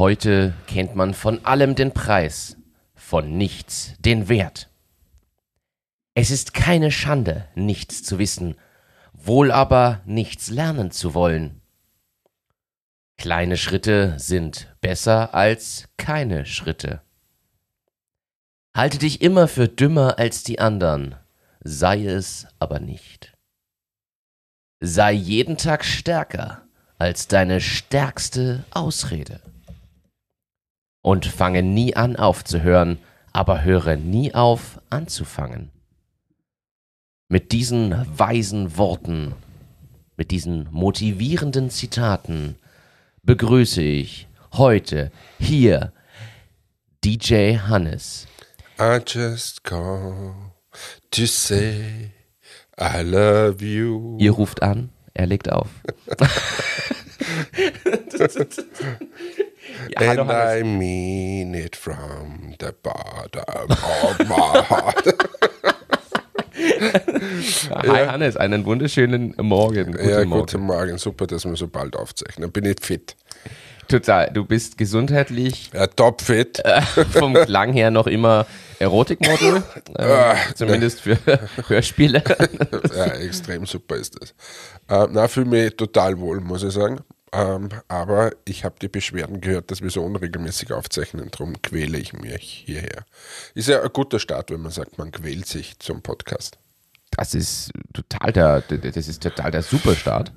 Heute kennt man von allem den Preis, von nichts den Wert. Es ist keine Schande, nichts zu wissen, wohl aber nichts lernen zu wollen. Kleine Schritte sind besser als keine Schritte. Halte dich immer für dümmer als die anderen, sei es aber nicht. Sei jeden Tag stärker als deine stärkste Ausrede. Und fange nie an aufzuhören, aber höre nie auf anzufangen. Mit diesen weisen Worten, mit diesen motivierenden Zitaten begrüße ich heute hier DJ Hannes. I just call to say I love you. Ihr ruft an, er legt auf. ja, And. I mean it from the bottom of my heart. Hi ja. Hannes, einen wunderschönen Morgen. Guten ja, Morgen. guten Morgen. Super, dass wir so bald aufzeichnen. Bin ich fit. Total. Du bist gesundheitlich. Ja, topfit. Äh, vom Klang her noch immer Erotikmodel. Äh, ah, zumindest für Hörspiele. ja, extrem super ist das. Äh, na, fühle mich total wohl, muss ich sagen. Ähm, aber ich habe die Beschwerden gehört, dass wir so unregelmäßig aufzeichnen, darum quäle ich mich hierher. Ist ja ein guter Start, wenn man sagt, man quält sich zum Podcast. Das ist total der, das ist total der Superstart.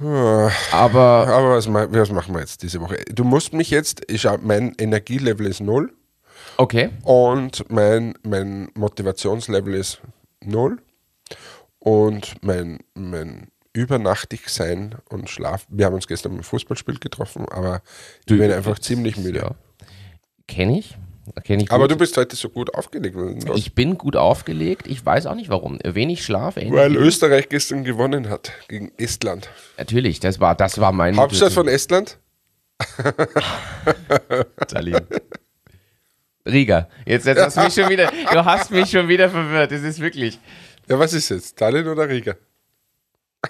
Ah. Aber, aber was, was, machen wir jetzt diese Woche? Du musst mich jetzt, ich, mein Energielevel ist null. Okay. Und mein, mein Motivationslevel ist null. Und mein, mein übernachtig sein und Schlaf. Wir haben uns gestern beim Fußballspiel getroffen, aber du, ich bin einfach ziemlich müde. Ja. Kenne ich. Kenn ich aber du bist heute so gut aufgelegt. Ich bin gut aufgelegt. Ich weiß auch nicht warum. Wenig Schlaf. Weil Österreich gestern gewonnen hat gegen Estland. Natürlich, das war, das war mein. Hauptstadt von Estland? Tallinn. Riga. Jetzt, jetzt hast du mich schon wieder. Du hast mich schon wieder verwirrt. Das ist wirklich. Ja, was ist jetzt? Tallinn oder Riga?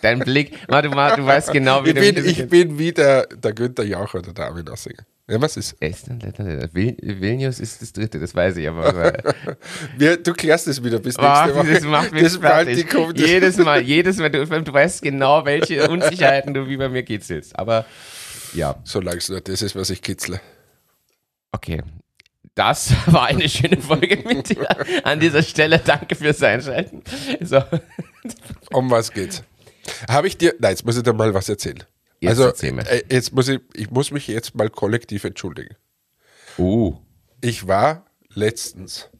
Dein Blick, Ma, du, du weißt genau, wie ich bin. Ich bin wie der, der Günther Jauch oder der Armin Ossinger. Ja, was ist? Estland, Lettland, Vilnius ist das dritte, das weiß ich aber. Wir, du klärst es wieder bis nächste Woche. Das macht mich das fertig. Jedes Mal, jedes Mal, du, du, weißt genau, welche Unsicherheiten du wie bei mir kitzelst. Aber ja. Solange es nur das ist, was ich kitzle. Okay. Das war eine schöne Folge mit dir. An dieser Stelle danke fürs Einschalten. So. Um was geht's? Habe ich dir, nein, jetzt muss ich dir mal was erzählen. Jetzt also, äh, jetzt muss ich, ich muss mich jetzt mal kollektiv entschuldigen. Uh. Ich war letztens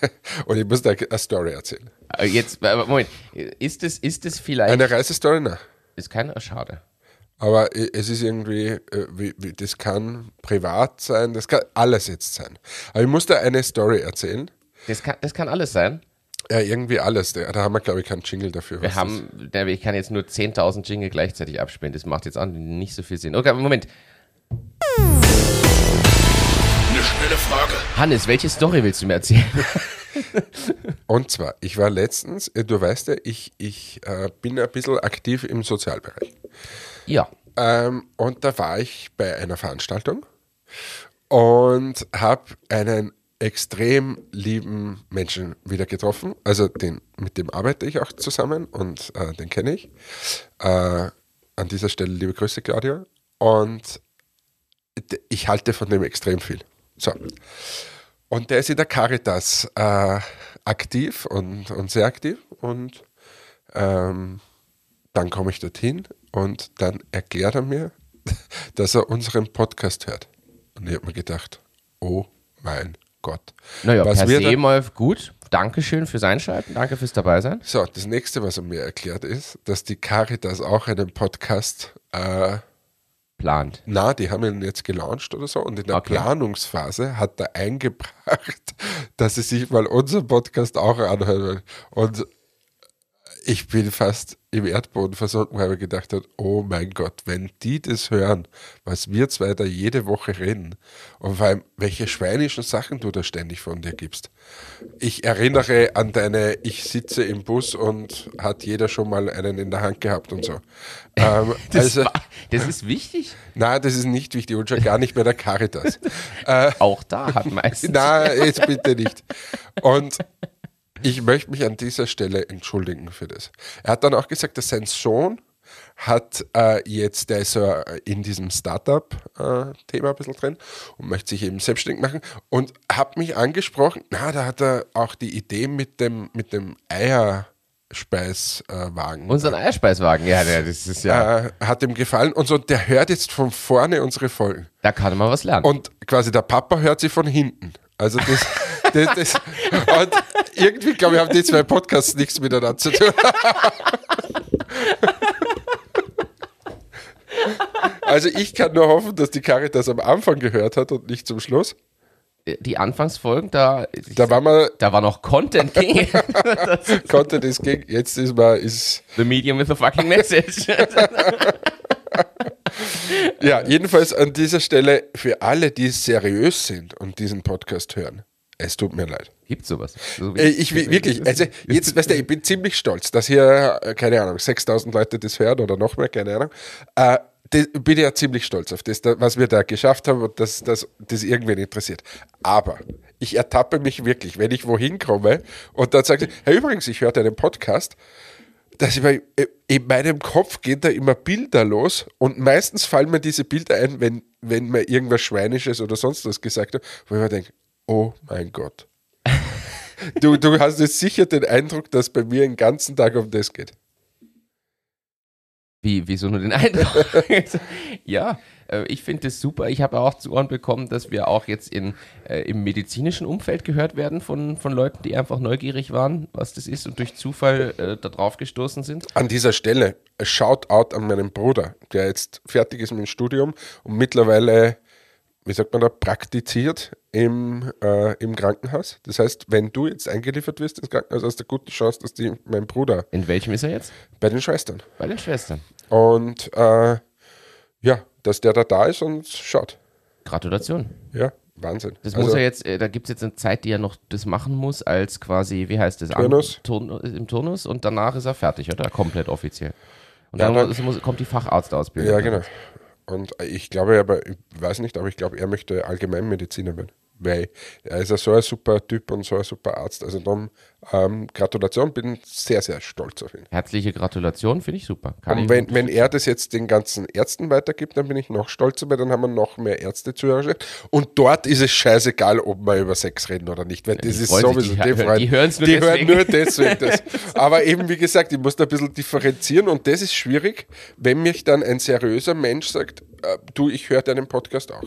und ich muss da eine Story erzählen. Äh, jetzt, Moment, ist es, ist es vielleicht. Eine Reisestory? Nein. Ist keine, schade. Aber es ist irgendwie, äh, das kann privat sein, das kann alles jetzt sein. Aber ich muss da eine Story erzählen. Das kann, das kann alles sein? Ja, irgendwie alles. Da haben wir, glaube ich, keinen Jingle dafür. Wir haben, ich kann jetzt nur 10.000 Jingle gleichzeitig abspielen. Das macht jetzt auch nicht so viel Sinn. Okay, Moment. Eine schnelle Frage. Hannes, welche Story willst du mir erzählen? Und zwar, ich war letztens, äh, du weißt ja, ich, ich äh, bin ein bisschen aktiv im Sozialbereich. Ja. Ähm, und da war ich bei einer Veranstaltung und habe einen extrem lieben Menschen wieder getroffen. Also den, mit dem arbeite ich auch zusammen und äh, den kenne ich. Äh, an dieser Stelle liebe Grüße, Claudia. Und ich halte von dem extrem viel. So. Und der ist in der Caritas äh, aktiv und, und sehr aktiv. Und ähm, dann komme ich dorthin und dann erklärt er mir, dass er unseren Podcast hört. Und ich habe mir gedacht, oh mein Gott. Naja, was per se mal gut. Dankeschön fürs Einschalten, danke fürs Dabeisein. So, das nächste, was er mir erklärt, ist, dass die Caritas auch einen Podcast äh, plant. Na, die haben ihn jetzt gelauncht oder so und in der okay. Planungsphase hat er eingebracht, dass sie sich mal unseren Podcast auch anhören. Und ich bin fast im Erdboden versunken, weil ich gedacht habe, oh mein Gott, wenn die das hören, was wir zwei da jede Woche reden und vor allem, welche schweinischen Sachen du da ständig von dir gibst. Ich erinnere an deine, ich sitze im Bus und hat jeder schon mal einen in der Hand gehabt und so. Ähm, Das, also, war, das ist wichtig. nein, das ist nicht wichtig und schon gar nicht bei der Caritas. äh, Auch da hat meistens. na, jetzt bitte nicht. Und ich möchte mich an dieser Stelle entschuldigen für das. Er hat dann auch gesagt, dass sein Sohn hat äh, jetzt, der ist so äh, in diesem Startup-Thema ein bisschen drin und möchte sich eben selbstständig machen und hat mich angesprochen, na, da hat er auch die Idee mit dem, mit dem Eierspeiswagen. Unseren Eierspeiswagen, ja, der, das ist ja. äh, hat ihm gefallen und so, der hört jetzt von vorne unsere Folgen. Da kann man was lernen. Und quasi der Papa hört sie von hinten. Also das, das, das und irgendwie, glaube ich, haben die zwei Podcasts nichts miteinander zu tun. Also ich kann nur hoffen, dass die Caritas am Anfang gehört hat und nicht zum Schluss. die Anfangsfolgen, da, Da war man, da war noch Content king. konnte das ging, jetzt ist man, ist, The medium with a fucking message. ja, jedenfalls an dieser Stelle für alle, die seriös sind und diesen Podcast hören. Es tut mir leid. Gibt's sowas? So Äh, Ich will- wirklich, also jetzt, weißt du, ich bin ziemlich stolz, dass hier, äh, keine Ahnung, 6000 Leute das hören oder noch mehr, keine Ahnung. Äh, das, bin ja ziemlich stolz auf das, da- was wir da geschafft haben und dass dass das irgendwen interessiert. Aber ich ertappe mich wirklich, wenn ich wohin komme und dann sage ich, hey, übrigens, ich höre deinen Podcast, dass ich mir, äh, in meinem Kopf gehen da immer Bilder los und meistens fallen mir diese Bilder ein, wenn, wenn mir irgendwas Schweinisches oder sonst was gesagt hat, wo ich mir denke, oh mein Gott. Du, du hast jetzt sicher den Eindruck, dass bei mir den ganzen Tag um das geht. Wie, wieso nur den Eindruck? ja, äh, ich finde das super. Ich habe auch zu Ohren bekommen, dass wir auch jetzt in, äh, im medizinischen Umfeld gehört werden von, von Leuten, die einfach neugierig waren, was das ist und durch Zufall äh, da drauf gestoßen sind. An dieser Stelle, Shoutout an meinen Bruder, der jetzt fertig ist mit dem Studium und mittlerweile, wie sagt man da, praktiziert im, äh, im Krankenhaus. Das heißt, wenn du jetzt eingeliefert wirst ins Krankenhaus, hast du eine gute Chance, dass die, mein Bruder In welchem ist er jetzt? bei den Schwestern. Bei den Schwestern. Und äh, dass der da da ist und schaut. Gratulation. Ja, Wahnsinn. Das Also, muss er jetzt, äh, da gibt es jetzt eine Zeit, die er noch das machen muss, als quasi, wie heißt das? Turnus. Turn, im Turnus und danach ist er fertig, oder? Komplett offiziell. Und Ja, dann, dann- muss, kommt die Facharztausbildung. Ja, genau. Und ich glaube aber, ich weiß nicht, aber ich glaube, er möchte Allgemeinmediziner werden. Weil er ist ja so ein super Typ und so ein super Arzt. Also dann ähm, Gratulation, bin sehr, sehr stolz auf ihn. Herzliche Gratulation, finde ich super. Kann Und ich wenn, wenn er das jetzt den ganzen Ärzten weitergibt, dann bin ich noch stolzer, weil dann haben wir noch mehr Ärzte zu Hause. Und dort ist es scheißegal, ob wir über Sex reden oder nicht, weil das ist sowieso die hören- die hören's nur die deswegen. hören nur deswegen das. Aber eben, wie gesagt, ich muss da ein bisschen differenzieren und das ist schwierig, wenn mich dann ein seriöser Mensch sagt, äh, du, ich höre deinen Podcast auch.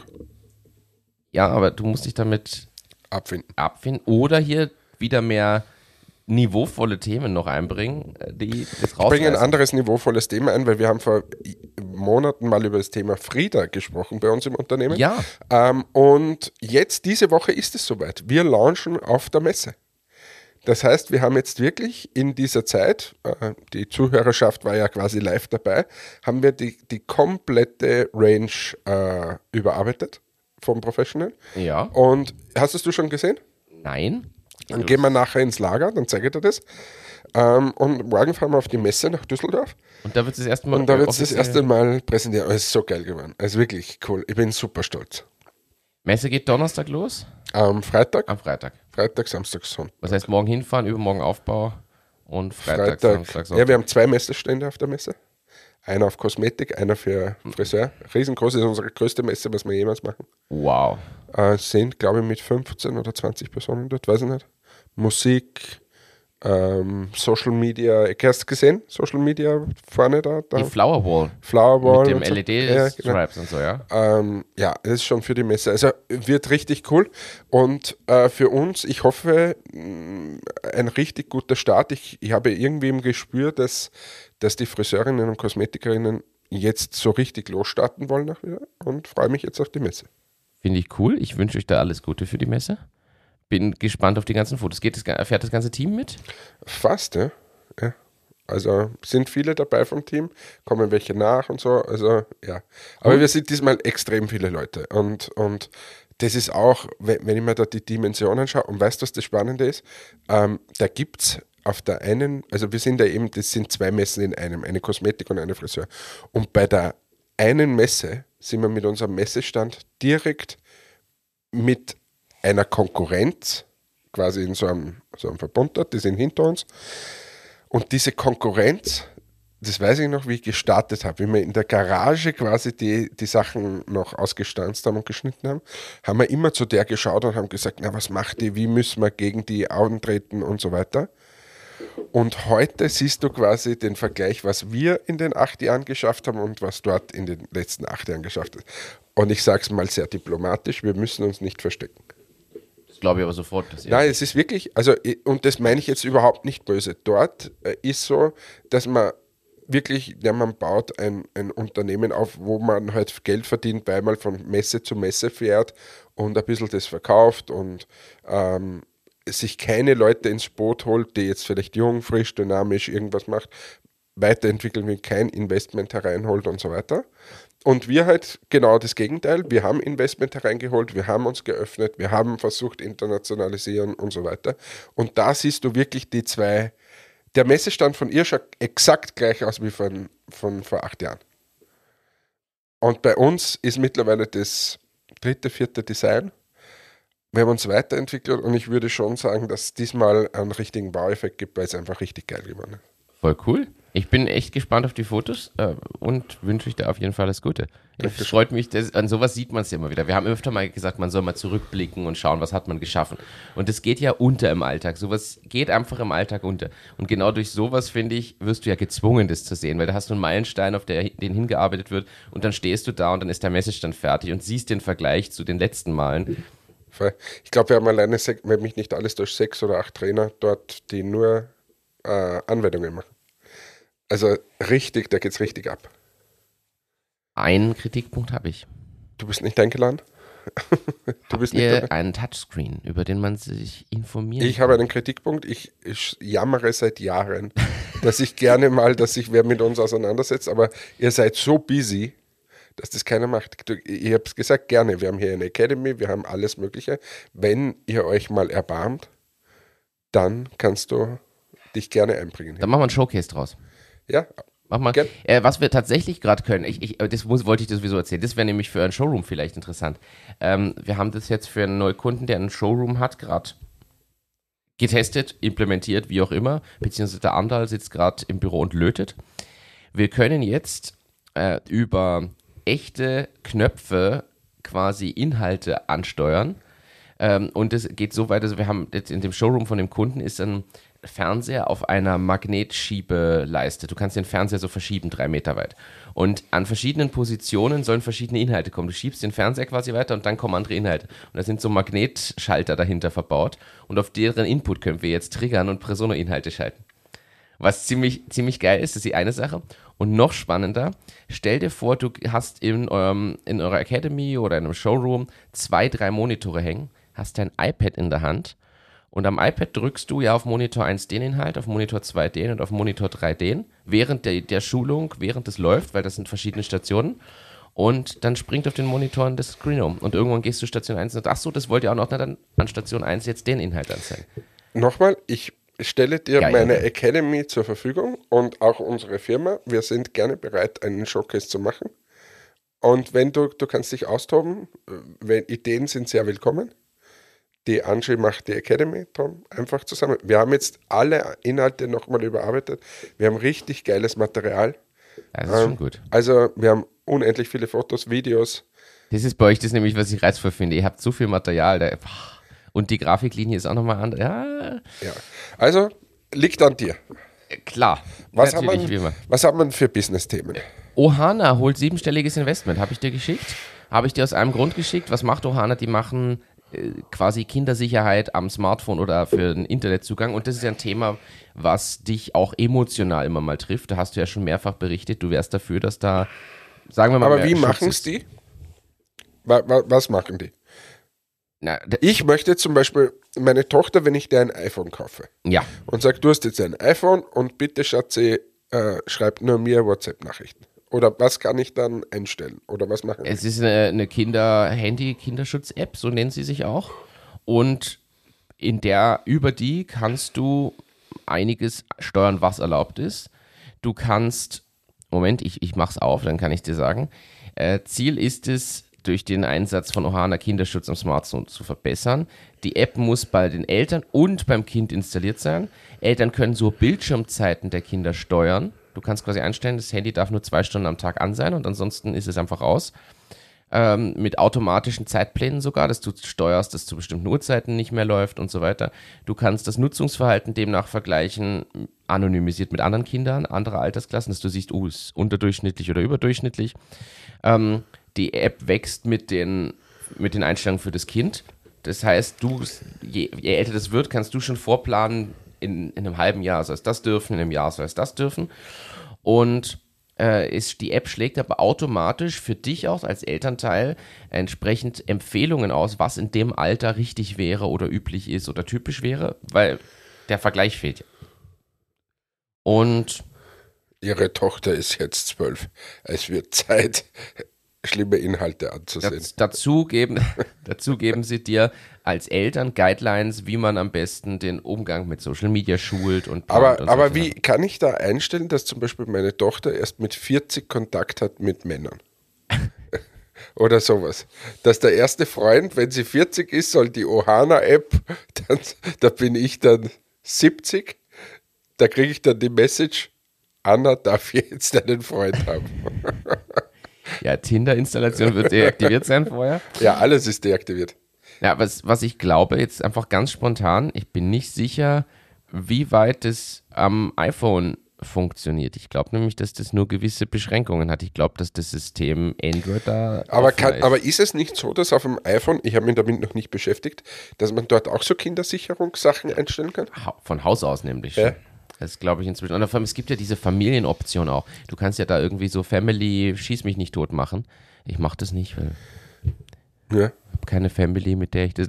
Ja, aber du musst dich damit Abfinden. abfinden oder hier wieder mehr niveauvolle Themen noch einbringen, äh, die das Ich bringe ein anderes niveauvolles Thema ein, weil wir haben vor Monaten mal über das Thema Frieda gesprochen bei uns im Unternehmen. Ja, Ähm, und jetzt, diese Woche ist es soweit. Wir launchen auf der Messe. Das heißt, wir haben jetzt wirklich in dieser Zeit, äh, die Zuhörerschaft war ja quasi live dabei, haben wir die, die komplette Range äh, überarbeitet vom Professional. ja, Und hast es du schon gesehen? nein. Dann gehen wir nachher ins Lager, dann zeige ich dir das. Ähm, und morgen fahren wir auf die Messe nach Düsseldorf. Und da wird es das erste Mal. Und da wird es das erste Mal präsentiert. Es ist so geil geworden. Es ist wirklich cool. Ich bin super stolz. Messe geht Donnerstag los, Am Freitag, am Freitag. Freitag, Samstag, Sonntag. Das heißt, morgen hinfahren, übermorgen Aufbau und Freitag, Freitag. Samstag, ja, Sonntag. wir haben zwei Messestände auf der Messe. Einer auf Kosmetik, einer für Friseur. Riesengroß ist unsere größte Messe, was wir jemals machen. Wow. Äh, sind, glaube ich, mit 15 oder 20 Personen dort, weiß ich nicht. Musik, ähm, Social Media. Ich hast du gesehen? Social Media vorne da. da. Die Flower Wall Flower Wall. mit dem und so. LED-Stripes Ja, genau. und so, ja. Ähm, ja, das ist schon für die Messe. Also wird richtig cool. Und äh, für uns, ich hoffe, mh, ein richtig guter Start. Ich, ich habe irgendwie im Gespür, dass, dass die Friseurinnen und Kosmetikerinnen jetzt so richtig losstarten wollen nach wieder und freue mich jetzt auf die Messe. Finde ich cool. Ich wünsche euch da alles Gute für die Messe. Bin gespannt auf die ganzen Fotos. Geht das, fährt das ganze Team mit? Fast, ja. ja. Also sind viele dabei vom Team, kommen welche nach und so. Also ja. Aber wir sind diesmal extrem viele Leute. Und, und das ist auch, wenn, wenn ich mir da die Dimensionen schaue, und weißt du, was das Spannende ist? Ähm, da gibt es auf der einen, also wir sind ja eben, das sind zwei Messen in einem, eine Kosmetik und eine Friseur. Und bei der einen Messe sind wir mit unserem Messestand direkt mit einer Konkurrenz, quasi in so einem, so einem Verbund dort, die sind hinter uns. Und diese Konkurrenz, das weiß ich noch, wie ich gestartet habe, wie wir in der Garage quasi die, die Sachen noch ausgestanzt haben und geschnitten haben, haben wir immer zu der geschaut und haben gesagt, na, was macht die, wie müssen wir gegen die antreten und so weiter. Und heute siehst du quasi den Vergleich, was wir in den acht Jahren geschafft haben und was dort in den letzten acht Jahren geschafft ist. Und ich sage es mal sehr diplomatisch, wir müssen uns nicht verstecken. Das glaube ich aber sofort. Dass Nein, es ist wirklich, also, und das meine ich jetzt überhaupt nicht böse. Dort äh, ist so, dass man wirklich, ja, man baut ein, ein Unternehmen auf, wo man halt Geld verdient, weil man von Messe zu Messe fährt und ein bisschen das verkauft und ähm, sich keine Leute ins Boot holt, die jetzt vielleicht jung, frisch, dynamisch irgendwas macht, weiterentwickeln will, kein Investment hereinholt und so weiter. Und wir halt genau das Gegenteil. Wir haben Investment hereingeholt, wir haben uns geöffnet, wir haben versucht internationalisieren und so weiter. Und da siehst du wirklich die zwei. Der Messestand von ihr schaut exakt gleich aus wie von, von vor acht Jahren. Und bei uns ist mittlerweile das dritte, vierte Design wir haben uns weiterentwickelt und ich würde schon sagen, dass es diesmal einen richtigen Baueffekt gibt, weil es einfach richtig geil geworden ist. Voll cool. Ich bin echt gespannt auf die Fotos äh, und wünsche euch da auf jeden Fall das Gute. Es freut mich, dass, an sowas sieht man es ja immer wieder. Wir haben öfter mal gesagt, man soll mal zurückblicken und schauen, was hat man geschaffen. Und das geht ja unter im Alltag. Sowas geht einfach im Alltag unter. Und genau durch sowas, finde ich, wirst du ja gezwungen, das zu sehen, weil da hast du einen Meilenstein, auf der, den hingearbeitet wird und dann stehst du da und dann ist der Messestand fertig und siehst den Vergleich zu den letzten Malen. Ich glaube, wir haben alleine, wenn mich nicht alles durch sechs oder acht Trainer dort, die nur äh, Anwendungen machen. Also richtig, da geht es richtig ab. Einen Kritikpunkt habe ich. Du bist nicht eingeladen? du bist nicht dabei? einen Touchscreen, über den man sich informiert. Ich habe einen Kritikpunkt. Ich, ich jammere seit Jahren, dass ich gerne mal, dass sich wer mit uns auseinandersetzt, aber ihr seid so busy, dass das keiner macht. Ich habe es gesagt, gerne. Wir haben hier eine Academy, wir haben alles Mögliche. Wenn ihr euch mal erbarmt, dann kannst du dich gerne einbringen. Dann machen wir ein Showcase draus. Ja. Mach mal. Äh, was wir tatsächlich gerade können, ich, ich, das muss, wollte ich dir sowieso erzählen, das wäre nämlich für einen Showroom vielleicht interessant. Ähm, wir haben das jetzt für einen neuen Kunden, der einen Showroom hat, gerade getestet, implementiert, wie auch immer, beziehungsweise der Andal sitzt gerade im Büro und lötet. Wir können jetzt äh, über echte Knöpfe quasi Inhalte ansteuern. Ähm, und es geht so weit, also wir haben jetzt in dem Showroom von dem Kunden ist ein Fernseher auf einer Magnetschiebeleiste. Du kannst den Fernseher so verschieben, drei Meter weit. Und an verschiedenen Positionen sollen verschiedene Inhalte kommen. Du schiebst den Fernseher quasi weiter und dann kommen andere Inhalte. Und da sind so Magnetschalter dahinter verbaut. Und auf deren Input können wir jetzt triggern und Presono-Inhalte schalten. Was ziemlich, ziemlich geil ist, ist die eine Sache. Und noch spannender, stell dir vor, du hast in, eurem, in eurer Academy oder in einem Showroom zwei, drei Monitore hängen, hast dein iPad in der Hand und am iPad drückst du ja auf Monitor 1 den Inhalt, auf Monitor 2 den und auf Monitor 3 den, während der, der Schulung, während es läuft, weil das sind verschiedene Stationen. Und dann springt auf den Monitoren das Screen um. Und irgendwann gehst du Station 1 und ach so, das wollt ihr auch noch, na, dann an Station 1 jetzt den Inhalt anzeigen. Nochmal, ich stelle dir Geil. meine Academy zur Verfügung und auch unsere Firma. Wir sind gerne bereit, einen Showcase zu machen. Und wenn du, du kannst dich austoben, wenn Ideen sind sehr willkommen. Die Angie macht die Academy, Tom, einfach zusammen. Wir haben jetzt alle Inhalte nochmal überarbeitet. Wir haben richtig geiles Material. Das ist ähm, schon gut. Also wir haben unendlich viele Fotos, Videos. Das ist bei euch das nämlich, was ich reizvoll finde. Ihr habt so viel Material. Da, und die Grafiklinie ist auch nochmal anders. Ja. ja. Also liegt an dir. Klar. Was, hat man, was hat man für Business-Themen? Ohana holt siebenstelliges Investment. Habe ich dir geschickt? Habe ich dir aus einem Grund geschickt. Was macht Ohana? Die machen äh, quasi Kindersicherheit am Smartphone oder für den Internetzugang. Und das ist ja ein Thema, was dich auch emotional immer mal trifft. Da hast du ja schon mehrfach berichtet. Du wärst dafür, dass da, sagen wir mal, Aber wie machen es die? Was machen die? Na, Ich möchte zum Beispiel meine Tochter, wenn ich dir ein iPhone kaufe ja. und sage, du hast jetzt ein iPhone und bitte Schatzi, äh, schreib nur mir WhatsApp-Nachrichten. Oder was kann ich dann einstellen? Oder was machen Es ist eine, eine Kinder-Handy-Kinderschutz-App, so nennt sie sich auch. Und in der, über die kannst du einiges steuern, was erlaubt ist. Du kannst, Moment, ich, ich mach's auf, dann kann ich dir sagen. Äh, Ziel ist es, durch den Einsatz von Ohana Kinderschutz am Smartphone zu verbessern. Die App muss bei den Eltern und beim Kind installiert sein. Eltern können so Bildschirmzeiten der Kinder steuern. Du kannst quasi einstellen, das Handy darf nur zwei Stunden am Tag an sein und ansonsten ist es einfach aus ähm, mit automatischen Zeitplänen sogar, dass du steuerst, dass zu bestimmten Uhrzeiten nicht mehr läuft und so weiter. Du kannst das Nutzungsverhalten demnach vergleichen, anonymisiert mit anderen Kindern, anderer Altersklassen, dass du siehst, oh, ist unterdurchschnittlich oder überdurchschnittlich. Ähm, die App wächst mit den, mit den Einstellungen für das Kind. Das heißt, du, je, je älter das wird, kannst du schon vorplanen, in, in einem halben Jahr soll es das dürfen, in einem Jahr soll es das dürfen. Und äh, ist, die App schlägt aber automatisch für dich aus als Elternteil entsprechend Empfehlungen aus, was in dem Alter richtig wäre oder üblich ist oder typisch wäre, weil der Vergleich fehlt. Und Ihre Tochter ist jetzt zwölf. Es wird Zeit, schlimme Inhalte anzusehen. dazu, geben, dazu geben sie dir als Eltern Guidelines, wie man am besten den Umgang mit Social Media schult und Aber, und aber wie kann ich da einstellen, dass zum Beispiel meine Tochter erst mit 40 Kontakt hat mit Männern? Oder sowas. Dass der erste Freund, wenn sie 40 ist, soll die Ohana-App, da bin ich dann 70, da kriege ich dann die Message, Anna darf jetzt einen Freund haben. Ja, Tinder-Installation wird deaktiviert sein vorher. Ja, alles ist deaktiviert. Ja, was, was ich glaube, jetzt einfach ganz spontan, ich bin nicht sicher, wie weit das am iPhone funktioniert. Ich glaube nämlich, dass das nur gewisse Beschränkungen hat. Ich glaube, dass das System Android da. Aber, kann, ist. aber ist es nicht so, dass auf dem iPhone, ich habe mich damit noch nicht beschäftigt, dass man dort auch so Kindersicherungssachen einstellen kann? Von Haus aus nämlich. Ja. Das glaube ich inzwischen. Und vor allem, es gibt ja diese Familienoption auch. Du kannst ja da irgendwie so Family, schieß mich nicht tot machen. Ich mache das nicht, weil ich Ja, habe keine Family, mit der ich das.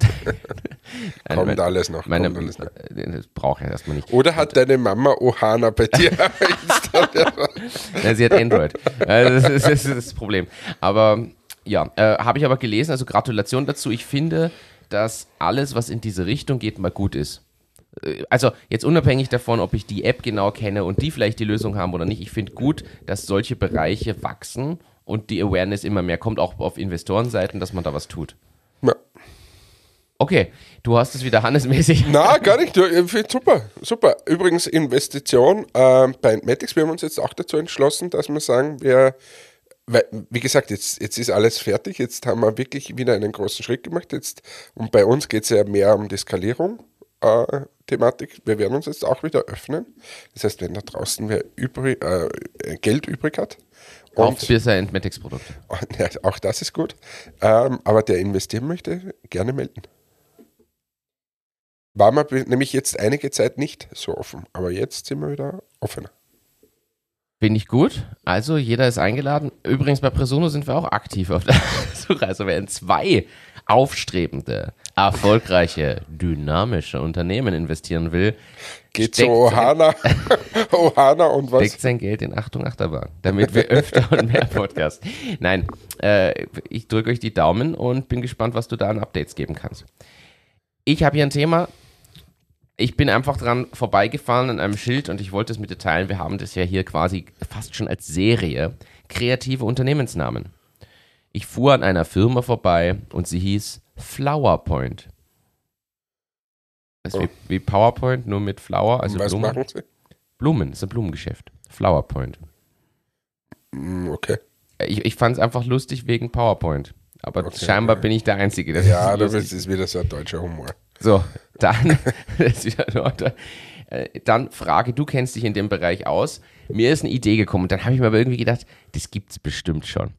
Kommt mein- alles noch. Meine, kommt alles noch. das brauche ich erstmal nicht. Oder hat deine Mama Ohana bei dir installiert? Ja, sie hat Android. Äh, das, ist, das ist das Problem. Aber ja, äh, habe ich aber gelesen, also Gratulation dazu. Ich finde, dass alles, was in diese Richtung geht, mal gut ist. Äh, Also jetzt unabhängig davon, ob ich die App genau kenne und die vielleicht die Lösung haben oder nicht, ich finde gut, dass solche Bereiche wachsen und die Awareness immer mehr kommt, auch auf Investorenseiten, dass man da was tut. Ja. Okay, du hast es wieder handelsmäßig. Na, gar nicht. Finde super, super. Übrigens, Investition äh, bei Entmatics, wir haben uns jetzt auch dazu entschlossen, dass wir sagen, wir, weil, wie gesagt, jetzt, jetzt ist alles fertig, jetzt haben wir wirklich wieder einen großen Schritt gemacht. Jetzt, und bei uns geht es ja mehr um die Skalierung. Äh, Thematik. Wir werden uns jetzt auch wieder öffnen. Das heißt, wenn da draußen wer übrig, äh, Geld übrig hat, Auf und Bisher Entmatics Produkte. ja, auch das ist gut, ähm, aber der investieren möchte, gerne melden. War man nämlich jetzt einige Zeit nicht so offen, aber jetzt sind wir wieder offener. Finde ich gut. Also, jeder ist eingeladen. Übrigens, bei Presono sind wir auch aktiv auf der Suche. Also, wer in zwei aufstrebende, erfolgreiche, dynamische Unternehmen investieren will, Geht zu Ohana, Ohana und was? steckt sein Geld in Achtung Achterbahn, damit wir öfter und mehr Podcasts. Nein, äh, ich drücke euch die Daumen und bin gespannt, was du da an Updates geben kannst. Ich habe hier ein Thema. Ich bin einfach dran vorbeigefahren an einem Schild und ich wollte es mit dir teilen. Wir haben das ja hier quasi fast schon als Serie. Kreative Unternehmensnamen. Ich fuhr an einer Firma vorbei und sie hieß Flowerpoint. Das ist wie, wie PowerPoint, nur mit Flower, also was Blumen. machen sie? Blumen, das ist ein Blumengeschäft. Flowerpoint. Hm, Okay. Ich, ich fand es einfach lustig wegen PowerPoint. Aber Okay. scheinbar bin ich der Einzige. der Ja, das das ist wieder so ein deutscher Humor. So, dann, das. Äh, dann Frage, du kennst dich in dem Bereich aus. Mir ist eine Idee gekommen und dann habe ich mir aber irgendwie gedacht, das gibt's bestimmt schon.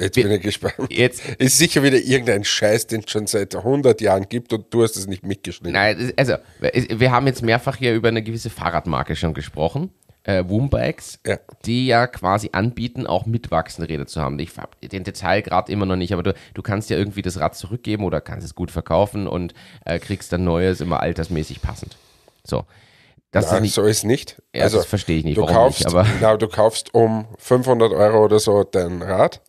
Jetzt bin ich gespannt. Jetzt, Ist sicher wieder irgendein Scheiß, den es schon seit 100 Jahren gibt und du hast es nicht mitgeschnitten. nein, also, wir haben jetzt mehrfach hier über eine gewisse Fahrradmarke schon gesprochen. äh, Woombikes, Ja. die ja quasi anbieten, auch mitwachsende Räder zu haben. Ich habe den Detailgrad immer noch nicht, aber du, du kannst ja irgendwie das Rad zurückgeben oder kannst es gut verkaufen und äh, kriegst dann neues, immer altersmäßig passend. So. Das Ja, ist nicht, so ist nicht. ja, das verstehe ich nicht, du kaufst, nicht, aber na, du kaufst um 500 Euro oder so dein Rad.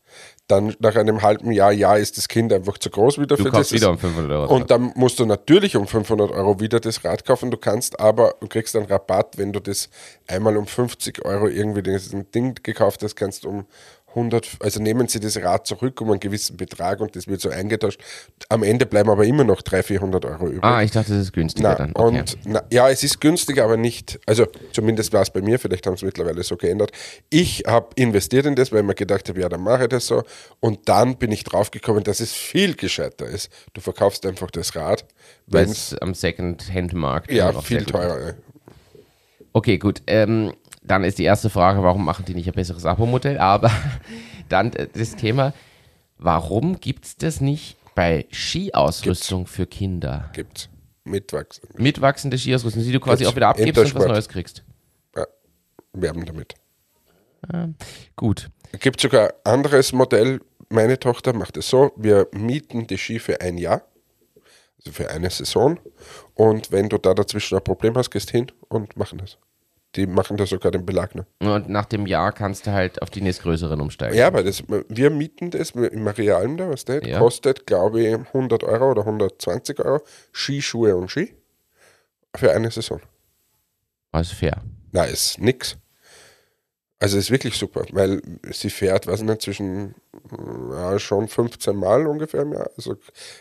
Dann nach einem halben Jahr, ja, ist das Kind einfach zu groß wieder du für kaufst das. wieder um 500 Euro. Und dann musst du natürlich um 500 Euro wieder das Rad kaufen. Du kannst aber, du kriegst einen Rabatt, wenn du das einmal um 50 Euro irgendwie das Ding gekauft hast, kannst du um 100, also nehmen sie das Rad zurück um einen gewissen Betrag und das wird so eingetauscht. Am Ende bleiben aber immer noch 300, 400 Euro übrig. ah, ich dachte, das ist günstiger Na, dann. Okay. und na, ja, es ist günstig, aber nicht, also zumindest war es bei mir, vielleicht haben sie mittlerweile so geändert. Ich habe investiert in das, weil ich mir gedacht habe, ja, dann mache ich das so. Und dann bin ich draufgekommen, dass es viel gescheiter ist. Du verkaufst einfach das Rad, Weil es am Second-Hand-Markt ja, viel ist. teurer. Okay, gut. Ähm, dann ist die erste Frage, warum machen die nicht ein besseres Abo-Modell? Aber dann äh, das Thema, warum gibt es das nicht bei Skiausrüstung für Kinder? Gibt's. Mitwachsen. Mitwachsende Skiausrüstung, die du quasi Gibt's. auch wieder abgibst und was. Neues kriegst. Ja, werben damit. Gut. Es gibt sogar ein anderes Modell. Meine Tochter macht es so: Wir mieten die Ski für ein Jahr, also für eine Saison. Und wenn du da dazwischen ein Problem hast, gehst hin und machen das. Die machen da sogar den Belag noch. Und nach dem Jahr kannst du halt auf die nächstgrößeren umsteigen. Ja, aber das, wir mieten das im Marialm da, was der Ja. kostet, glaube ich, 100 Euro oder 120 Euro. Skischuhe und Ski für eine Saison. Also fair. Na, ist nix. Also ist wirklich super, weil sie fährt, weiß nicht, zwischen ja, schon 15 Mal ungefähr im Jahr. Also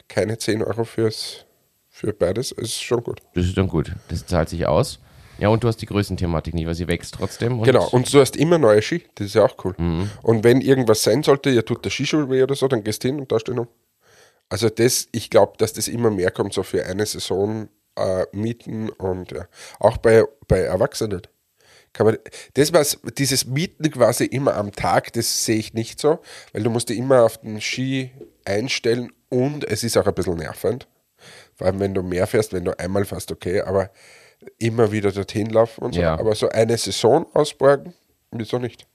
keine 10 Euro fürs, für beides. Ist schon gut. Das ist dann gut. Das zahlt sich aus. Ja, und du hast die Größenthematik nicht, weil sie wächst trotzdem. Und Genau, und du hast immer neue Ski. Das ist ja auch cool. Und wenn irgendwas sein sollte, ja tut der Skischuh weh oder so, dann gehst du hin und da stehen um. Also das, ich glaube, dass das immer mehr kommt, so für eine Saison äh, mieten und ja. Auch bei, bei Erwachsenen. Kann man, das was, dieses Mieten quasi immer am Tag, das sehe ich nicht so, weil du musst dich immer auf den Ski einstellen und es ist auch ein bisschen nervend. Vor allem, wenn du mehr fährst, wenn du einmal fährst, okay, aber immer wieder dorthin laufen und so. Ja. Aber so eine Saison ausborgen, wieso nicht?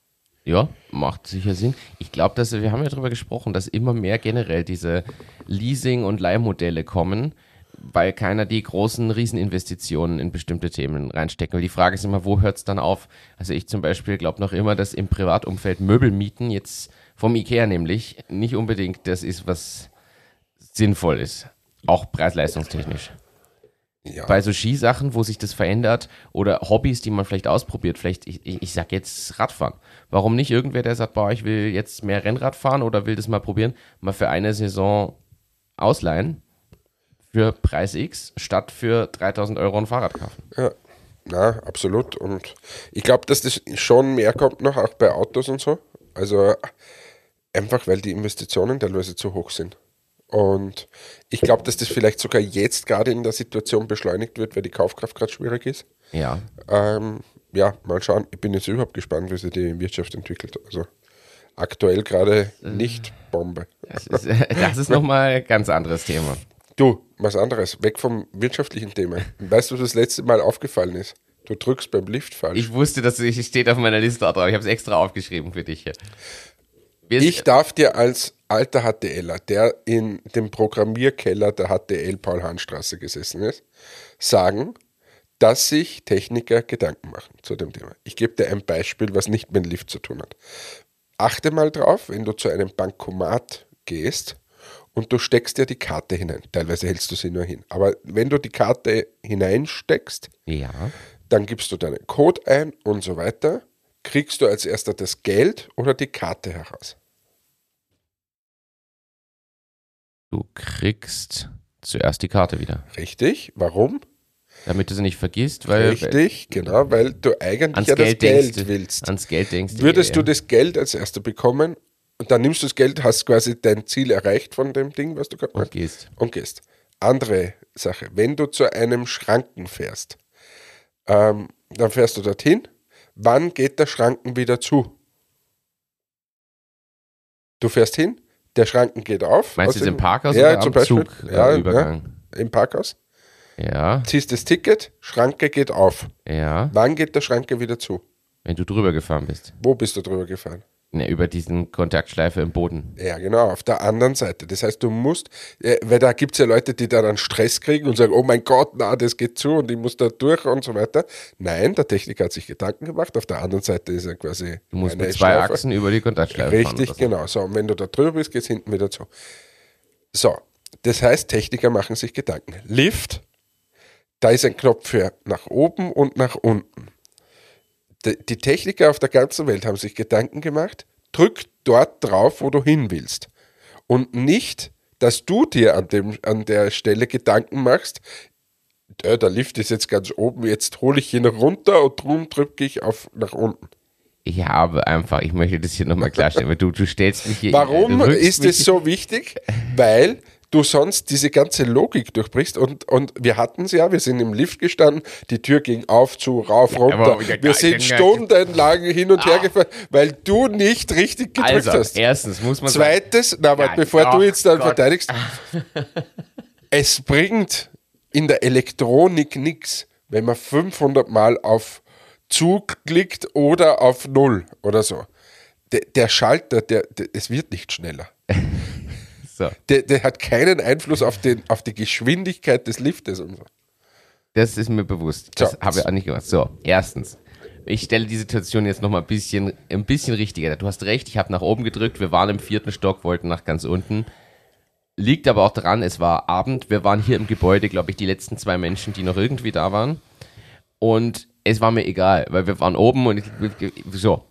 Ja, macht sicher Sinn. Ich glaube, dass wir haben ja darüber gesprochen, dass immer mehr generell diese Leasing- und Leihmodelle kommen, weil keiner die großen Rieseninvestitionen in bestimmte Themen reinstecken. Weil die Frage ist immer, wo hört es dann auf? Also ich zum Beispiel glaube noch immer, dass im Privatumfeld Möbel mieten jetzt vom Ikea nämlich nicht unbedingt das ist, was sinnvoll ist. Auch preis-leistungstechnisch. Ja. Bei so Skisachen, wo sich das verändert oder Hobbys, die man vielleicht ausprobiert, vielleicht, ich, ich, ich sag jetzt Radfahren. Warum nicht irgendwer, der sagt, boah, ich will jetzt mehr Rennrad fahren oder will das mal probieren, mal für eine Saison ausleihen für Preis X, statt für 3000 Euro ein Fahrrad kaufen. Ja, na, absolut. Und ich glaube, dass das schon mehr kommt noch, auch bei Autos und so. Also einfach, weil die Investitionen teilweise zu hoch sind. Und ich glaube, dass das vielleicht sogar jetzt gerade in der Situation beschleunigt wird, weil die Kaufkraft gerade schwierig ist. Ja, Ähm, ja, mal schauen. Ich bin jetzt überhaupt gespannt, wie sich die Wirtschaft entwickelt. Also aktuell gerade nicht Bombe. das ist, das ist nochmal ein ganz anderes Thema. Du, was anderes, weg vom wirtschaftlichen Thema. Weißt du, was das letzte Mal aufgefallen ist? Du drückst beim Lift falsch. Ich wusste, dass es steht auf meiner Liste drauf. Ich habe es extra aufgeschrieben für dich hier. Wir- Ich darf dir als alter HTLer, der in dem Programmierkeller der HTL Paul-Hahn-Straße gesessen ist, sagen, dass sich Techniker Gedanken machen zu dem Thema. Ich gebe dir ein Beispiel, was nicht mit dem Lift zu tun hat. Achte mal drauf, wenn du zu einem Bankomat gehst und du steckst dir die Karte hinein. Teilweise hältst du sie nur hin. Aber wenn du die Karte hineinsteckst, ja, dann gibst du deinen Code ein und so weiter. Kriegst du als erster das Geld oder die Karte heraus? Du kriegst zuerst die Karte wieder. Richtig. Warum? Damit du sie nicht vergisst, weil Richtig, genau, weil du eigentlich ans ja das Geld, Geld denkst, willst. Ans Geld denkst Würdest ja, du das Geld als erster bekommen und dann nimmst du das Geld, hast quasi dein Ziel erreicht von dem Ding, was du gerade und gehst. und gehst. Andere Sache, wenn du zu einem Schranken fährst, ähm, dann fährst du dorthin. Wann geht der Schranken wieder zu? Du fährst hin, der Schranken geht auf. Meinst du jetzt im Parkhaus ja, oder zum Beispiel, Zug ja, äh, Übergang? Ja, Im Parkhaus. Ja, Ziehst das Ticket, Schranke geht auf. ja. Wann geht der Schranke wieder zu? Wenn du drüber gefahren bist. Wo bist du drüber gefahren? Ne, über diesen Kontaktschleife im Boden. Ja, genau, auf der anderen Seite. Das heißt, du musst, äh, weil da gibt es ja Leute, die dann Stress kriegen und sagen, oh mein Gott, na, das geht zu und ich muss da durch und so weiter. Nein, der Techniker hat sich Gedanken gemacht. Auf der anderen Seite ist er quasi. Du musst mit zwei Schleife. Achsen über die Kontaktschleife fahren. Richtig, so. genau. So, und wenn du da drüber bist, geht es hinten wieder zu. So, das heißt, Techniker machen sich Gedanken. Lift, da ist ein Knopf für nach oben und nach unten. Die, Techniker auf der ganzen Welt haben sich Gedanken gemacht, drück dort drauf, wo du hin willst. Und nicht, dass du dir an, dem, an der Stelle Gedanken machst, äh, der Lift ist jetzt ganz oben, jetzt hole ich ihn runter und drum drücke ich auf nach unten. Ich habe einfach, ich möchte das hier nochmal klarstellen, weil du, du stellst mich hier. Warum rückst ist es so wichtig? Weil du sonst diese ganze Logik durchbrichst und, und wir hatten es ja, wir sind im Lift gestanden, die Tür ging auf, zu, rauf, runter. ja, wir sind stundenlang hin und her gefahren, weil du nicht richtig gedrückt Also, hast. erstens muss man sagen, Zweites, na, warte, bevor ach du jetzt dann Gott. verteidigst, es bringt in der Elektronik nichts, wenn man 500 Mal auf Zug klickt oder auf Null oder so. Der, der Schalter, der, der, es wird nicht schneller. so, Der, der hat keinen Einfluss auf, den, auf die Geschwindigkeit des Liftes und so. das ist mir bewusst. Das So. habe ich auch nicht gemacht. So, erstens. Ich stelle die Situation jetzt nochmal ein bisschen, ein bisschen richtiger. Du hast recht, ich habe nach oben gedrückt, wir waren im vierten Stock, wollten nach ganz unten. Liegt aber auch dran, es war Abend, wir waren hier im Gebäude, glaube ich, die letzten zwei Menschen, die noch irgendwie da waren. Und es war mir egal, weil wir waren oben und ich, so.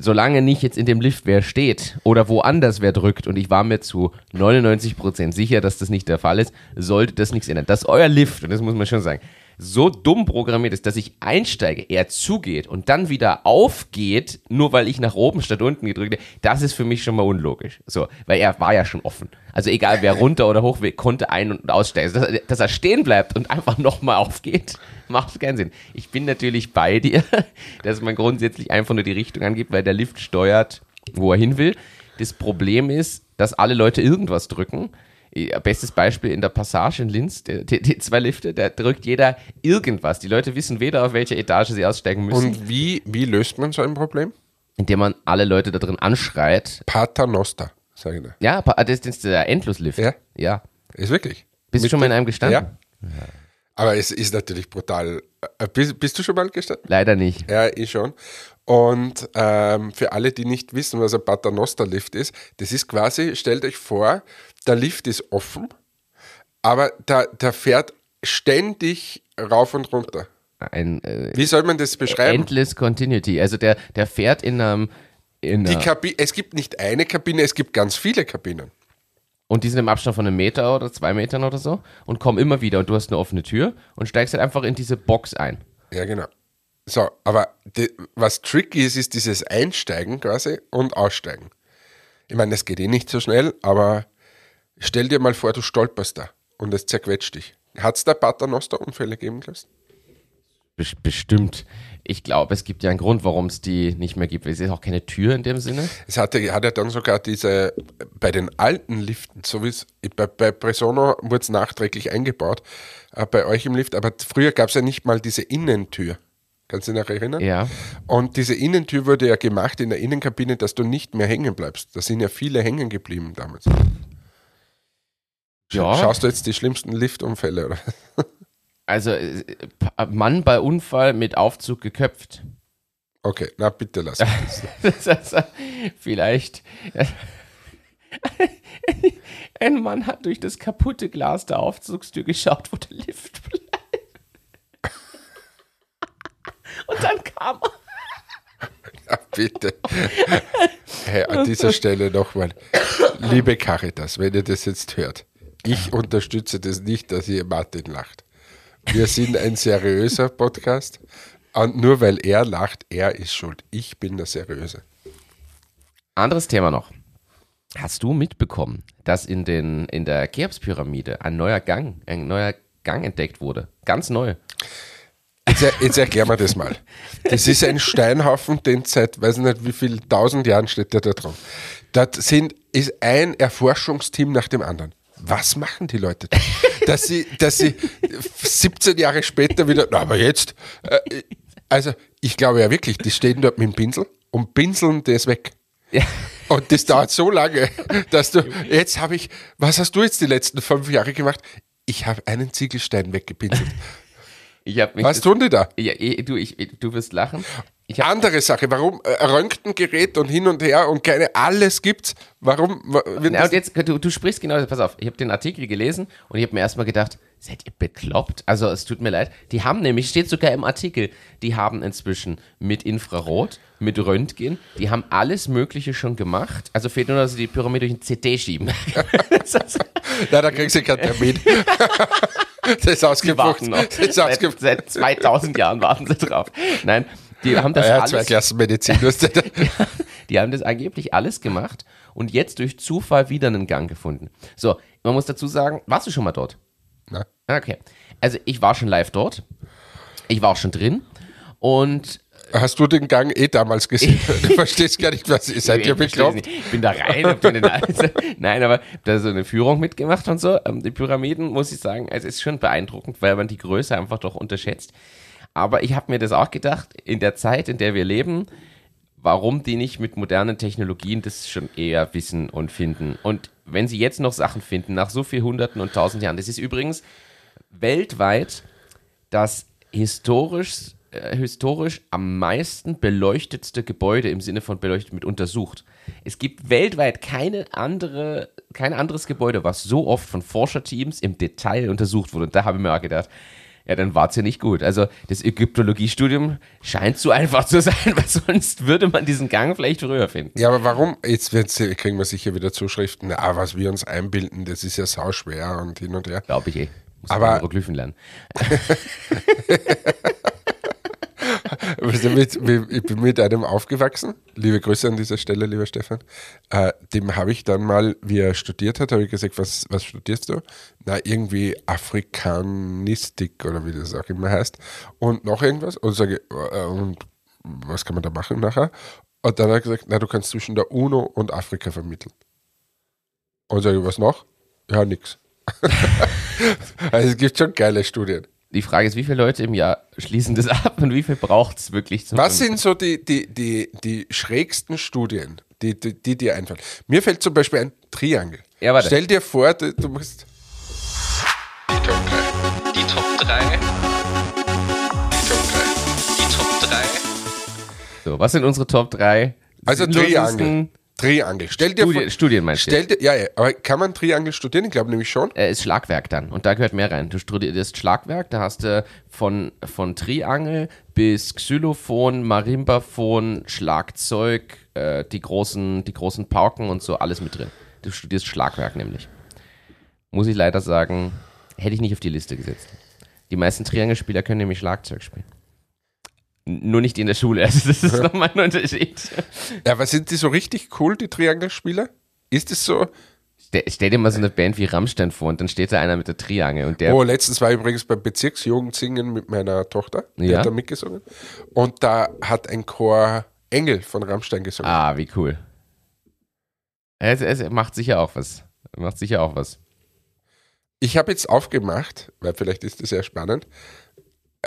Solange nicht jetzt in dem Lift wer steht oder woanders wer drückt und ich war mir zu 99% sicher, dass das nicht der Fall ist, sollte das nichts ändern. Dass euer Lift, und das muss man schon sagen, so dumm programmiert ist, dass ich einsteige, er zugeht und dann wieder aufgeht, nur weil ich nach oben statt unten gedrückt habe, das ist für mich schon mal unlogisch. So, weil er war ja schon offen. Also egal, wer runter oder hoch will, konnte ein- und aussteigen. Also, Dass, dass er stehen bleibt und einfach nochmal aufgeht, macht keinen Sinn. Ich bin natürlich bei dir, dass man grundsätzlich einfach nur die Richtung angibt, weil der Lift steuert, wo er hin will. Das Problem ist, dass alle Leute irgendwas drücken. Ja, Bestes Beispiel in der Passage in Linz, die, die, zwei Lifte, da drückt jeder irgendwas. Die Leute wissen weder, auf welcher Etage sie aussteigen müssen, Und wie, wie löst man so ein Problem? indem man alle Leute da drin anschreit. Paternoster, sage ich dir. Ja, pa- das ist der Endloslift. Ja. ja. Ist wirklich. Bist du Mit schon mal in einem gestanden? Ja. Aber es ist natürlich brutal. Äh, Bist, bist du schon mal gestanden? Leider nicht. Ja, ich schon. Und ähm, für alle, die nicht wissen, was ein Paternoster-Lift ist, das ist quasi, stellt euch vor, der Lift ist offen, aber der, der fährt ständig rauf und runter. Ein äh, Wie soll man das beschreiben? Endless Continuity. Also der, der fährt in einem. In Die einer, Kabi es gibt nicht eine Kabine, es gibt ganz viele Kabinen. Und die sind im Abstand von einem Meter oder zwei Metern oder so und kommen immer wieder und du hast eine offene Tür und steigst halt einfach in diese Box ein. Ja, genau. So, aber die, was tricky ist, ist dieses Einsteigen quasi und Aussteigen. Ich meine, das geht eh nicht so schnell, aber stell dir mal vor, du stolperst da und es zerquetscht dich. Hat es da Paternoster-Unfälle geben lassen? Bes- Bestimmt. Ich glaube, es gibt ja einen Grund, warum es die nicht mehr gibt. Es ist auch keine Tür in dem Sinne. Es hatte, hat ja dann sogar diese, bei den alten Liften, so wie es, bei, bei Presono wurde es nachträglich eingebaut, äh, bei euch im Lift, aber früher gab es ja nicht mal diese Innentür. Kannst du dich noch erinnern? Ja. Und diese Innentür wurde ja gemacht in der Innenkabine, dass du nicht mehr hängen bleibst. Da sind ja viele hängen geblieben damals. Ja. Schaust du jetzt die schlimmsten Liftunfälle, oder? Also äh, Pa- Mann bei Unfall mit Aufzug geköpft. Okay, na bitte lass. Das ist, äh, Vielleicht. äh, Ein Mann hat durch das kaputte Glas der Aufzugstür geschaut, wo der Lift bleibt. Und dann kam er. Ja, bitte. Hey, an dieser Stelle nochmal. Liebe Caritas, wenn ihr das jetzt hört, ich unterstütze das nicht, dass ihr Martin lacht. Wir sind ein seriöser Podcast und nur weil er lacht, er ist schuld. Ich bin der Seriöse. Anderes Thema noch. Hast du mitbekommen, dass in, den, in der Cheops-Pyramide ein neuer Gang, ein neuer Gang entdeckt wurde? Ganz neu. Jetzt, jetzt erklär mir das mal. Das ist ein Steinhaufen, den seit, weiß nicht wie viel tausend Jahren steht der da drum. Dort sind, ist ein Erforschungsteam nach dem anderen. Was machen die Leute da? Dass sie, dass sie 17 Jahre später wieder, na, aber jetzt, äh, Also, ich glaube ja wirklich, die stehen dort mit dem Pinsel und pinseln das weg. Ja. Und das dauert so lange, dass du, jetzt habe ich, was hast du jetzt die letzten fünf Jahre gemacht? Ich habe einen Ziegelstein weggepinselt. Was tun die da? Ja, eh, du, ich, du wirst lachen. Andere Sache, warum äh, Röntgengerät und hin und her und keine, alles gibt's. Warum? wa- wird na, und jetzt, du, du sprichst genau, pass auf, ich habe den Artikel gelesen und ich habe mir erstmal gedacht, seid ihr bekloppt? Also es tut mir leid. Die haben nämlich, steht sogar im Artikel, die haben inzwischen mit Infrarot, mit Röntgen, die haben alles Mögliche schon gemacht. Also fehlt nur, dass sie die Pyramide durch ein CT schieben. Na, da kriegst du keinen Termin. das ist ausgebucht. Das ist Seit, ausgebucht. seit 2000 Jahren warten sie drauf. Nein, die haben das Ja, alles zwei Klassen Medizin. Die haben das angeblich alles gemacht und jetzt durch Zufall wieder einen Gang gefunden. So, man muss dazu sagen, warst du schon mal dort? Na, Okay. Also ich war schon live dort. Ich war auch schon drin. Und Hast du den Gang eh damals gesehen? Du verstehst gar nicht, was ist. Seid ihr bekloppt? Ich bin da rein, hab den also, Nein, aber da so eine Führung mitgemacht und so. Ähm, Die Pyramiden, muss ich sagen, es ist schon beeindruckend, weil man die Größe einfach doch unterschätzt. Aber ich habe mir das auch gedacht, in der Zeit, in der wir leben, warum die nicht mit modernen Technologien das schon eher wissen und finden. Und wenn sie jetzt noch Sachen finden, nach so vielen Hunderten und Tausend Jahren, das ist übrigens weltweit das historisch, äh, historisch am meisten beleuchtetste Gebäude im Sinne von beleuchtet mit untersucht. Es gibt weltweit keine andere, kein anderes Gebäude, was so oft von Forscherteams im Detail untersucht wurde. Und da habe ich mir auch gedacht, ja, dann war es ja nicht gut. Also das Ägyptologiestudium scheint so einfach zu sein, weil sonst würde man diesen Gang vielleicht früher finden. Ja, aber warum? Jetzt wird's, kriegen wir sicher wieder Zuschriften. Ah, was wir uns einbilden, das ist ja sauschwer und hin und her. Glaube ich eh. Muss Aber- aber Hieroglyphen lernen. Weißt du, mit, ich bin mit einem aufgewachsen. Liebe Grüße an dieser Stelle, lieber Stefan. Äh, dem habe ich dann mal, wie er studiert hat, habe ich gesagt, was, was studierst du? Na, irgendwie Afrikanistik oder wie das auch immer heißt. Und noch irgendwas. Und sage, äh, und was kann man da machen nachher? Und dann hat er gesagt, na, du kannst zwischen der UNO und Afrika vermitteln. Und sage ich, was noch? Ja, nix. also es gibt schon geile Studien. Die Frage ist, wie viele Leute im Jahr schließen das ab und wie viel braucht es wirklich zum Was sind so die, die, die, die schrägsten Studien, die, die, die dir einfallen? Mir fällt zum Beispiel ein Triangel. Ja, warte. Stell dir vor, du, du musst. Die Top 3. Die Top 3. Die Top 3. Die Top 3. So, was sind unsere Top 3? Also Triangel. Triangel. Stell dir Studien, vor. Studien meinst du? Stell dir, ja, ja, aber kann man Triangel studieren? Ich glaube nämlich schon. äh, ist Schlagwerk dann. Und da gehört mehr rein. Du studierst Schlagwerk, da hast du von, von Triangel bis Xylophon, Marimbaphon, Schlagzeug, äh, die, großen, die großen Pauken und so, alles mit drin. Du studierst Schlagwerk nämlich. Muss ich leider sagen, hätte ich nicht auf die Liste gesetzt. Die meisten Triangelspieler können nämlich Schlagzeug spielen. Nur nicht in der Schule, also das ist nochmal ein Unterschied. Ja, aber sind die so richtig cool, die Triangelspieler? Ist es so? Stell, stell dir mal so eine Band wie Rammstein vor und dann steht da einer mit der Triangel und der Oh, letztens war ich übrigens beim Bezirksjugendsingen mit meiner Tochter. Die Ja. hat da mitgesungen. Und da hat ein Chor Engel von Rammstein gesungen. Ah, wie cool. Es, es macht sicher auch was. Macht sicher auch was. Ich habe jetzt aufgemacht, weil vielleicht ist das sehr spannend.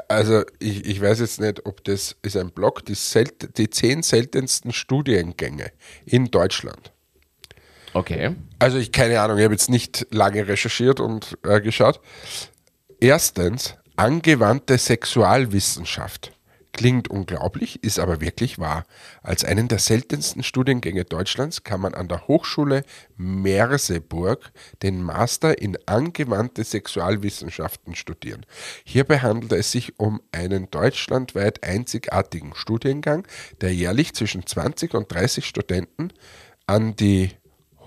Also ich, ich weiß jetzt nicht, ob das ist ein Blog, die, selt, die zehn seltensten Studiengänge in Deutschland. Okay. Also ich keine Ahnung, ich habe jetzt nicht lange recherchiert und äh, geschaut. Erstens, angewandte Sexualwissenschaft. Klingt unglaublich, ist aber wirklich wahr. Als einen der seltensten Studiengänge Deutschlands kann man an der Hochschule Merseburg den Master in angewandte Sexualwissenschaften studieren. Hierbei handelt es sich um einen deutschlandweit einzigartigen Studiengang, der jährlich zwischen 20 und 30 Studenten an die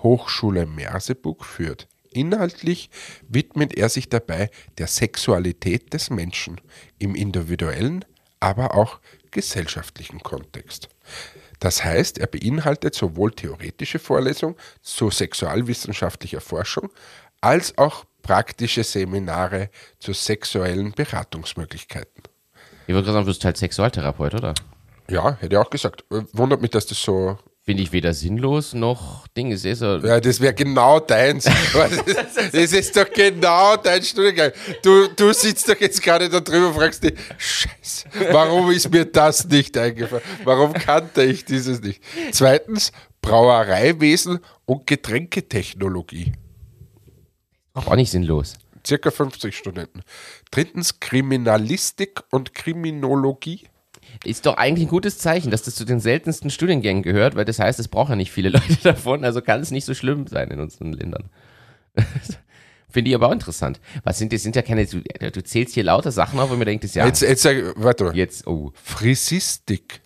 Hochschule Merseburg führt. Inhaltlich widmet er sich dabei der Sexualität des Menschen im individuellen, aber auch gesellschaftlichen Kontext. Das heißt, er beinhaltet sowohl theoretische Vorlesungen zu sexualwissenschaftlicher Forschung als auch praktische Seminare zu sexuellen Beratungsmöglichkeiten. Ich würde gerade sagen, du bist halt Sexualtherapeut, oder? Ja, hätte ich auch gesagt. Äh, Wundert mich, dass das so Finde ich weder sinnlos noch Ding. Ist eh so. Ja, das wäre genau deins. Ist- das ist doch genau dein Studiengang. Du, du sitzt doch jetzt gerade da drüber und fragst dich, Scheiße, warum ist mir das nicht eingefallen? Warum kannte ich dieses nicht? Zweitens, Brauereiwesen und Getränketechnologie. Auch nicht sinnlos. Circa 50 Studenten. Drittens, Kriminalistik und Kriminologie. Ist doch eigentlich ein gutes Zeichen, dass das zu den seltensten Studiengängen gehört, weil das heißt, es brauchen ja nicht viele Leute davon, also kann es nicht so schlimm sein in unseren Ländern. Finde ich aber auch interessant. Was sind das? Sind ja keine, du, du zählst hier lauter Sachen auf, wo mir denkt, das ja. Jetzt, jetzt sag, warte mal. jetzt, oh, Frisistik.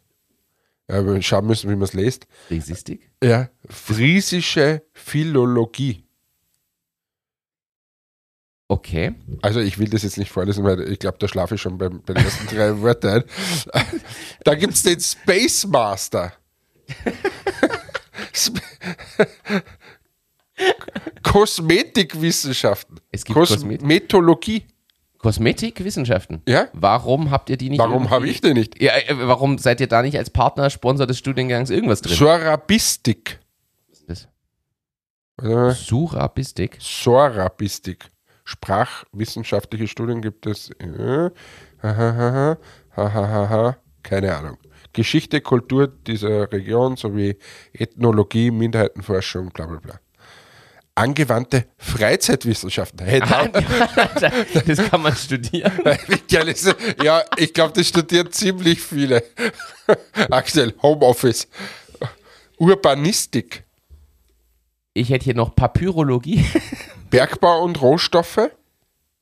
Ja, wir schauen müssen, wie man es liest. Resistik? Ja, friesische Philologie. Okay. Also ich will das jetzt nicht vorlesen, weil ich glaube, da schlafe ich schon beim, bei den ersten drei Wörtern ein. Da gibt es den Space Master. Sp- Kosmetikwissenschaften. Es gibt Kosmetik- Kosmetologie. Kosmetikwissenschaften. Ja. Warum habt ihr die nicht? Warum habe ich den nicht? Ja, äh, warum seid ihr da nicht als Partner, Sponsor des Studiengangs irgendwas drin? Sorabistik. Was ist das? Surabistik. Sorabistik. Sprachwissenschaftliche Studien gibt es. Äh, hahaha, hahaha, keine Ahnung. Geschichte, Kultur dieser Region sowie Ethnologie, Minderheitenforschung, bla bla bla. Angewandte Freizeitwissenschaften. Hey, da, das kann man studieren. ja, ich glaube, das studieren ziemlich viele. Aktuell Homeoffice. Urbanistik, Ich hätte hier noch Papyrologie. Bergbau und Rohstoffe.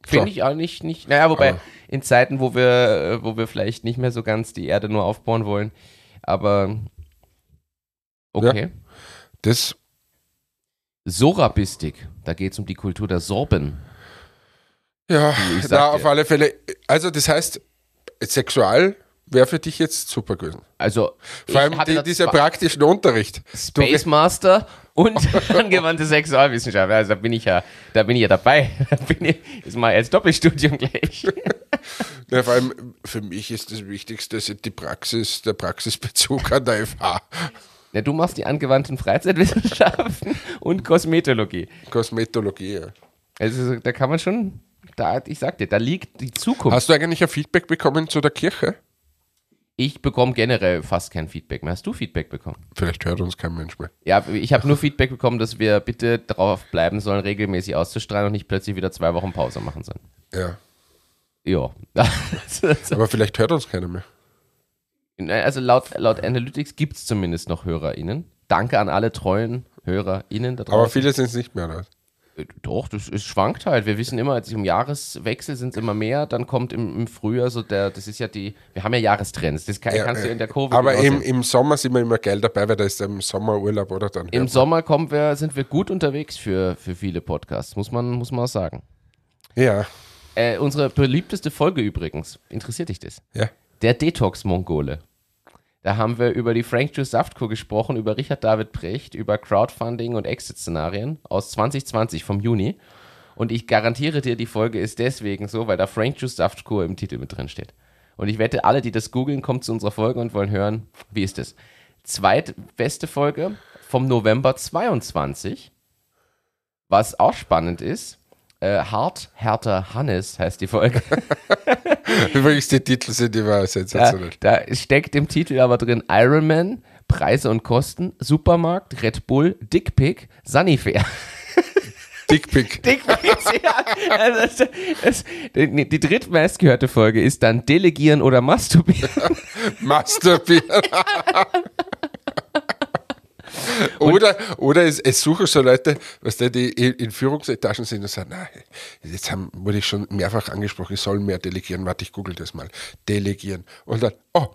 Finde So. ich auch nicht, nicht. Naja, wobei Aber- in Zeiten, wo wir, äh, wo wir vielleicht nicht mehr so ganz die Erde nur aufbauen wollen. Aber okay. Das Sorabistik, da geht es um die Kultur der Sorben. Ja, na, auf alle Fälle. Also, das heißt, Sexual wäre für dich jetzt super gewesen. Also Vor allem die, dieser praktischen Unterricht. Space Master und angewandte Sexualwissenschaft. Also da bin ich ja, da bin ich ja dabei. Da bin ich, ist mal als Doppelstudium gleich. ja, vor allem für mich ist das Wichtigste die Praxis, der Praxisbezug an der FH. Ja, du machst die angewandten Freizeitwissenschaften und Kosmetologie. Kosmetologie. Ja. Also da kann man schon, da, ich sag dir, da liegt die Zukunft. Hast du eigentlich ein Feedback bekommen zu der Kirche? Ich bekomme generell fast kein Feedback mehr. Hast du Feedback bekommen? Vielleicht hört uns kein Mensch mehr. Ja, ich habe nur Feedback bekommen, dass wir bitte darauf bleiben sollen, regelmäßig auszustrahlen und nicht plötzlich wieder zwei Wochen Pause machen sollen. Ja. Ja. Aber vielleicht hört uns keiner mehr. Also laut, laut Analytics gibt es zumindest noch HörerInnen. Danke an alle treuen HörerInnen da draußen. Aber viele sind es nicht mehr. Oder? Doch, das, es schwankt halt. Wir wissen immer, im Jahreswechsel sind es immer mehr, dann kommt im, im Frühjahr so der, das ist ja die, wir haben ja Jahrestrends, das kann, Ja, kannst du in der Kurve Aber im, im Sommer sind wir immer geil dabei, weil da ist im Sommerurlaub oder dann. Im. Sommer kommen wir, sind wir gut unterwegs für, für viele Podcasts, muss man, muss man auch sagen. Ja, Äh, unsere beliebteste Folge übrigens, interessiert dich das? ja. Der Detox-Mongole. Da haben wir über die Frank Juice Saftkur gesprochen, über Richard David Precht, über Crowdfunding und Exit-Szenarien aus 2020 vom Juni. Und ich garantiere dir, die Folge ist deswegen so, weil da Frank Juice Saftkur im Titel mit drin steht. Und ich wette, alle, die das googeln, kommen zu unserer Folge und wollen hören, wie ist das? Zweitbeste Folge vom November 22, was auch spannend ist. Äh, Hart, härter Hannes heißt die Folge. Übrigens, die Titel sind immer Da, sensationell. da steckt im Titel aber drin Ironman, Preise und Kosten, Supermarkt, Red Bull, Dickpick, Sunnyfair. Dickpick. Dickpick, ja. Also das, das, die, die drittmeistgehörte Folge ist dann Delegieren oder Masturbieren. Masturbieren. Oder oder es, es suchen so Leute, was die, die in Führungsetagen sind und sagen, na, jetzt haben, wurde ich schon mehrfach angesprochen, ich soll mehr delegieren. Warte, ich google das mal. Delegieren. Und dann, oh,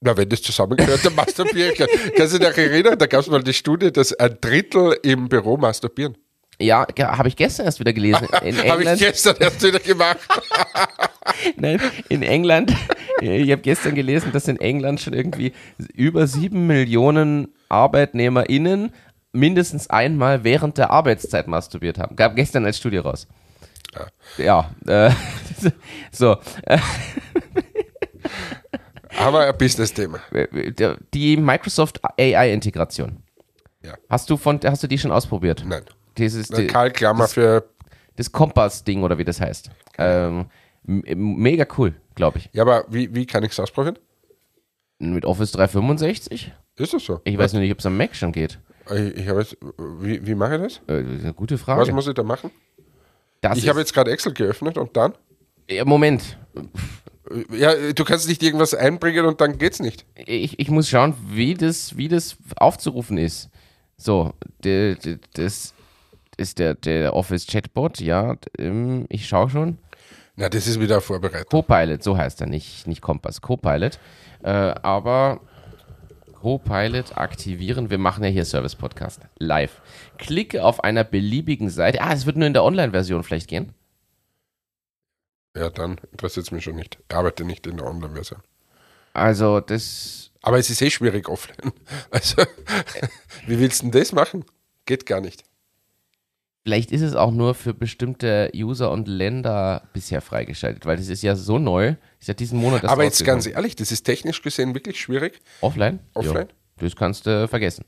na, wenn das zusammengehört, dann masturbieren kann. Kannst du dich erinnern? Da gab es mal die Studie, dass ein Drittel im Büro masturbieren. Ja, habe ich gestern erst wieder gelesen. Habe ich gestern erst wieder gemacht. nein, in England, ich habe gestern gelesen, dass in England schon irgendwie über sieben Millionen ArbeitnehmerInnen mindestens einmal während der Arbeitszeit masturbiert haben. Gab gestern als Studie raus. Ja, äh, so. Äh, haben wir ein Business-Thema. Der- Die Microsoft AI-Integration. Ja. Hast du von, hast du die schon ausprobiert? Nein. Dieses, die, Karl Klammer für. das Kompass-Ding oder wie das heißt. Ähm, mega cool, glaube ich. Ja, aber wie, wie kann ich es ausprobieren? Mit Office 365? Ist das so? Ich weiß nur nicht, ob es am Mac schon geht. Ich, ich jetzt, wie, wie mache ich das? Äh, das ist eine gute Frage. Was muss ich da machen? das Ich habe jetzt gerade Excel geöffnet und dann? Ja, Moment, Ja, du kannst nicht irgendwas einbringen und dann geht's nicht. ich, ich muss schauen, wie das, wie das aufzurufen ist. So, das ist der, der Office Chatbot, ja. ähm, Ich schaue schon. Na, das ist wieder eine Vorbereitung. Copilot, so heißt er, nicht, nicht Kompass, Copilot. Äh, aber Copilot aktivieren. Wir machen ja hier Service-Podcast live. Klicke auf einer beliebigen Seite. Ah, es wird nur in der Online-Version vielleicht gehen. Ja, dann interessiert es mich schon nicht. Ich arbeite nicht in der Online-Version. Also, das. Aber es ist eh schwierig offline. Also, wie willst du denn das machen? Geht gar nicht. Vielleicht ist es auch nur für bestimmte User und Länder bisher freigeschaltet, weil das ist ja so neu. Ist ja diesen Monat erst Aber jetzt ganz ehrlich, das ist technisch gesehen wirklich schwierig. Offline? Offline? Ja, das kannst du vergessen.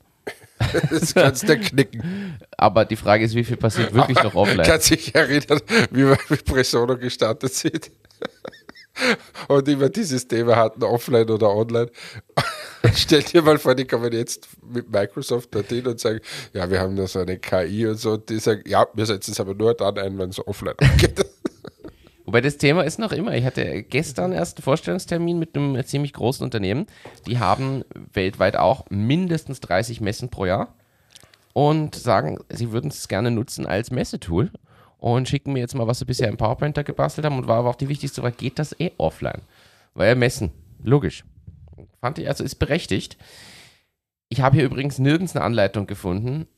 Das kannst du knicken. Aber die Frage ist, wie viel passiert wirklich noch offline? Kannst dich erinnern, wie wir mit Presono gestartet sind? Und immer dieses Thema hatten, offline oder online. Stell dir mal vor, die kommen jetzt mit Microsoft dorthin und sagen, ja, wir haben da so eine KI und so. Und die sagen, ja, wir setzen es aber nur dann ein, wenn es offline geht. Wobei das Thema ist noch immer, ich hatte gestern erst einen Vorstellungstermin mit einem ziemlich großen Unternehmen. Die haben weltweit auch mindestens 30 Messen pro Jahr und sagen, sie würden es gerne nutzen als Messetool und schicken mir jetzt mal, was sie bisher im PowerPoint gebastelt haben und war aber auch die wichtigste Frage, geht das eh offline? Weil ja Messen, logisch. Fand ich, also ist berechtigt. Ich habe hier übrigens nirgends eine Anleitung gefunden,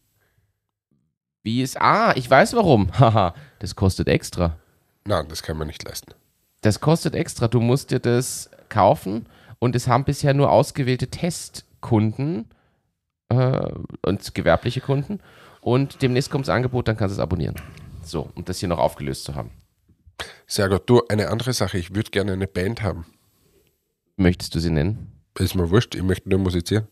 wie es, ah, ich weiß warum, haha, das kostet extra. Nein, das kann man nicht leisten. Das kostet extra. Du musst dir das kaufen und es haben bisher nur ausgewählte Testkunden äh, und gewerbliche Kunden. Und demnächst kommt das Angebot, dann kannst du es abonnieren. So, um das hier noch aufgelöst zu haben. Sehr gut. Du, eine andere Sache, ich würde gerne eine Band haben. Möchtest du sie nennen? Ist mir wurscht, ich möchte nur musizieren.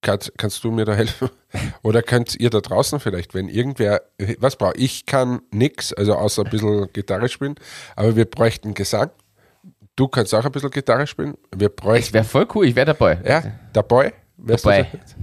Kannst, kannst du mir da helfen? Oder könnt ihr da draußen vielleicht, wenn irgendwer, was brauche ich? kann nix, also außer ein bisschen Gitarre spielen, aber wir bräuchten Gesang. Du kannst auch ein bisschen Gitarre spielen. Wir Ich bräuchten, wäre voll cool, ich wäre dabei. ja, dabei. Dabei. so?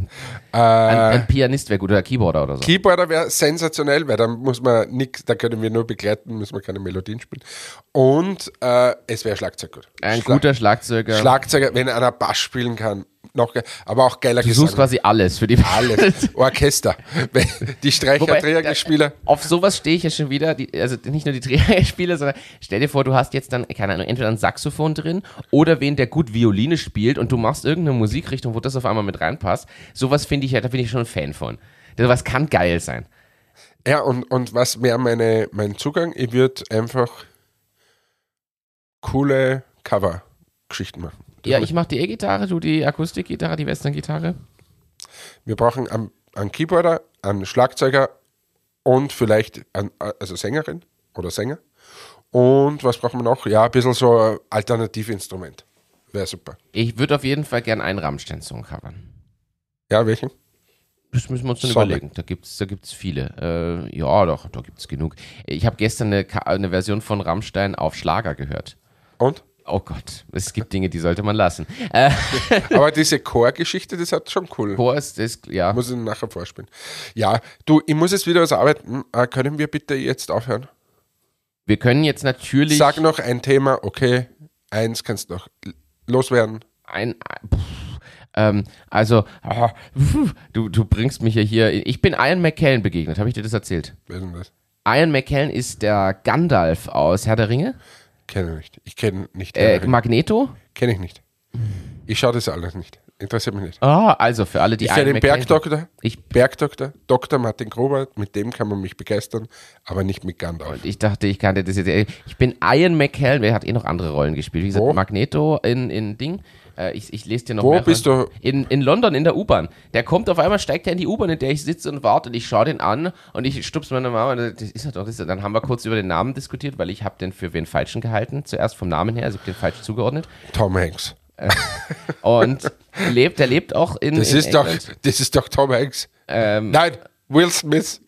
Ein, Äh, ein Pianist wäre gut oder Keyboarder oder so. Keyboarder wäre sensationell, weil da muss man nix, da können wir nur begleiten, müssen wir keine Melodien spielen. Und äh, es wäre Schlagzeug gut. ein Schlag- guter Schlagzeuger. Schlagzeuger, wenn einer Bass spielen kann, noch aber auch geiler du suchst quasi alles für die Alles. Orchester. Die Wobei, Streicher, da- Trägerspieler. Auf sowas stehe ich ja schon wieder, die, also nicht nur die Trägerspieler, sondern stell dir vor, du hast jetzt dann, keine Ahnung, entweder ein Saxophon drin oder wen, der gut Violine spielt und du machst irgendeine Musikrichtung, wo das auf einmal mit reinpasst. Sowas finde ich ja, da bin ich schon ein Fan von. Das kann geil sein. Ja, und, und was wäre meine, mein Zugang? Ich würde einfach coole Cover-Geschichten machen. Ja, ich mache die E-Gitarre, du die Akustikgitarre, die Western-Gitarre. Wir brauchen einen, einen Keyboarder, einen Schlagzeuger und vielleicht einen, also Sängerin oder Sänger. Und was brauchen wir noch? Ja, ein bisschen so ein Alternativinstrument. Wäre super. Ich würde auf jeden Fall gern einen Rammstein-Song covern. Ja, welchen? Das müssen wir uns dann Sonne. überlegen. Da gibt es da gibt's viele. Äh, ja, doch, da gibt es genug. Ich habe gestern eine, eine Version von Rammstein auf Schlager gehört. Und? Oh Gott, es gibt Dinge, die sollte man lassen. Äh, Aber diese Chor-Geschichte, das hat schon cool. Chor ist, ist ja. Muss ich nachher vorspielen. Ja, du, ich muss jetzt wieder was arbeiten. Äh, können wir bitte jetzt aufhören? Wir können jetzt natürlich Sag noch ein Thema, okay, eins kannst du noch loswerden. ein. Pff, ähm, also, pf, du, du bringst mich ja hier. Ich bin Ian McKellen begegnet. Habe ich dir das erzählt? Wer denn das? Ian McKellen ist der Gandalf aus Herr der Ringe. Kenne ich nicht. Ich kenne nicht. Äh, Magneto. kenne ich nicht. Ich schaue das alles nicht. Interessiert mich nicht. Ah, also für alle, die Ich kenne den Bergdoktor. Ich, Bergdoktor, Dr. Martin Gruber, mit dem kann man mich begeistern, aber nicht mit Gandalf. ich dachte, ich kannte das jetzt. Ich bin Ian McKellen. Wer hat eh noch andere Rollen gespielt? Wie gesagt, Wo? Magneto in, in Ding. Äh, ich, ich lese dir noch Wo mehrere. bist du? In, in London in der U-Bahn. Der kommt auf einmal, steigt er in die U-Bahn, in der ich sitze und warte und ich schaue den an und ich stups meine Mama. und Das ist er doch, das ist er. Dann haben wir kurz über den Namen diskutiert, weil ich habe den für wen falschen gehalten. Zuerst vom Namen her, also ich habe den falsch zugeordnet. Tom Hanks. Äh, und lebt, der lebt auch in. Das, in ist doch, das ist doch Tom Hanks. Ähm, Nein, Will Smith.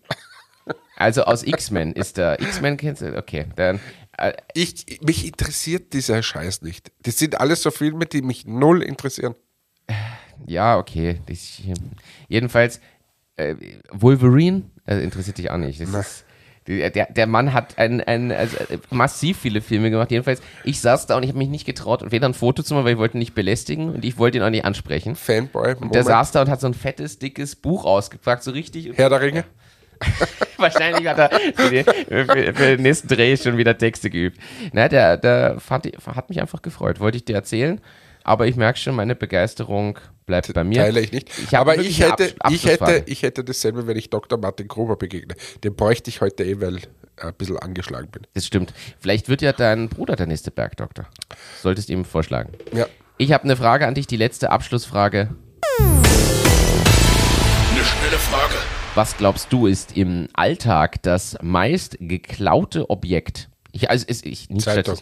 also aus X-Men ist der. X-Men kennst du? Okay, dann. Äh, Ich, mich interessiert dieser Scheiß nicht. Das sind alles so Filme, die mich null interessieren. ja, okay. Ich, jedenfalls, äh, Wolverine äh, interessiert dich auch nicht. Ist, der, der der Mann hat ein, ein, also äh, massiv viele Filme gemacht. Jedenfalls, ich saß da und ich habe mich nicht getraut, weder ein Foto zu machen, weil ich wollte ihn nicht belästigen und ich wollte ihn auch nicht ansprechen. Fanboy. Der Moment. saß da und hat so ein fettes, dickes Buch ausgepackt, so richtig. Herr der Ringe. Wahrscheinlich hat er für, die, für, für den nächsten Dreh schon wieder Texte geübt. Na, der, der fand, hat mich einfach gefreut. Wollte ich dir erzählen. Aber ich merke schon, meine Begeisterung bleibt bei mir. Teile ich nicht. Ich Aber ich eine hätte, ich, hätte, ich hätte dasselbe, wenn ich Dr. Martin Gruber begegne. Den bräuchte ich heute eh, weil ich ein bisschen angeschlagen bin. Das stimmt. Vielleicht wird ja dein Bruder der nächste Bergdoktor. Solltest ihm vorschlagen. Ja. Ich habe eine Frage an dich, die letzte Abschlussfrage. Eine schnelle Frage. Was glaubst du ist im Alltag das meist geklaute Objekt? Ich, also ist ich nicht Zeitung.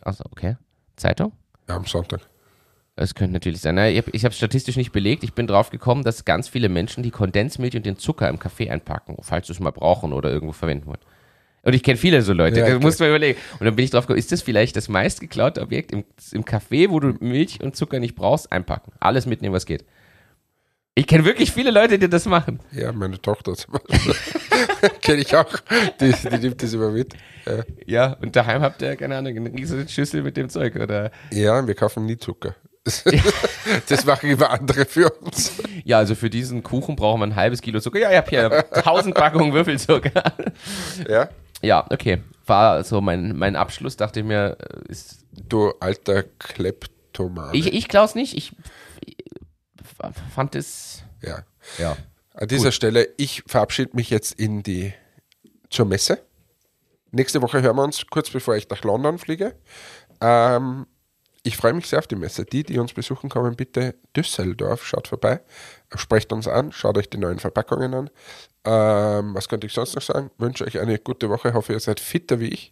Achso, okay. Zeitung? ja, am Sonntag. Das könnte natürlich sein. Naja, ich habe es statistisch nicht belegt. Ich bin drauf gekommen, dass ganz viele Menschen die Kondensmilch und den Zucker im Kaffee einpacken, falls sie es mal brauchen oder irgendwo verwenden wollen. Und ich kenne viele so Leute, Ja, okay. musst du mal überlegen. Und dann bin ich drauf gekommen, ist das vielleicht das meist geklaute Objekt im, im Kaffee, wo du Milch und Zucker nicht brauchst, einpacken? Alles mitnehmen, was geht. Ich kenne wirklich viele Leute, die das machen. Ja, meine Tochter zum Beispiel. Kenne ich auch. Die, die nimmt das immer mit. Ja. Ja, und daheim habt ihr, keine Ahnung, eine riesige Schüssel mit dem Zeug, oder? ja, wir kaufen nie Zucker. Das machen immer andere für uns. Ja, also für diesen Kuchen brauchen wir ein halbes Kilo Zucker. Ja, ich habe hier 1000 Packungen Würfelzucker. Ja? Ja, okay. War so mein, mein Abschluss, dachte ich mir, äh, ist. Du alter Kleptoman. Ich, ich glaube es nicht. Ich, ich fand es. ja. Ja. An dieser Stelle, ich verabschiede mich jetzt in die zur Messe. Nächste Woche hören wir uns, kurz bevor ich nach London fliege. Ähm, ich freue mich sehr auf die Messe. Die, die uns besuchen kommen, bitte Düsseldorf, schaut vorbei, sprecht uns an, schaut euch die neuen Verpackungen an. Ähm, was könnte ich sonst noch sagen? Wünsche euch eine gute Woche, hoffe ihr seid fitter wie ich.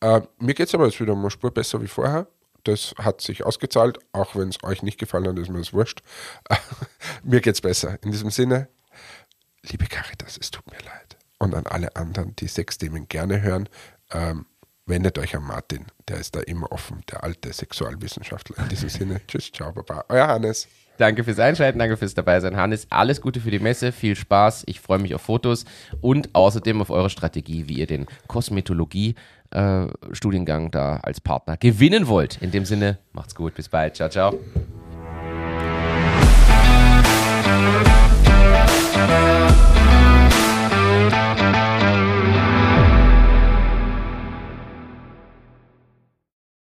Ähm, mir geht es aber jetzt wieder um eine Spur besser wie vorher. Das hat sich ausgezahlt, auch wenn es euch nicht gefallen hat, ist mir das wurscht. mir geht es besser. In diesem Sinne, liebe Caritas, es tut mir leid. Und an alle anderen, die Sexthemen gerne hören, ähm, wendet euch an Martin. Der ist da immer offen, der alte Sexualwissenschaftler. In diesem Sinne, tschüss, ciao, baba. Euer Hannes. Danke fürs Einschalten, danke fürs Dabeisein, Hannes. Alles Gute für die Messe, viel Spaß. Ich freue mich auf Fotos und außerdem auf eure Strategie, wie ihr den Kosmetologie-Studiengang da als Partner gewinnen wollt. In dem Sinne, macht's gut, bis bald. Ciao, ciao.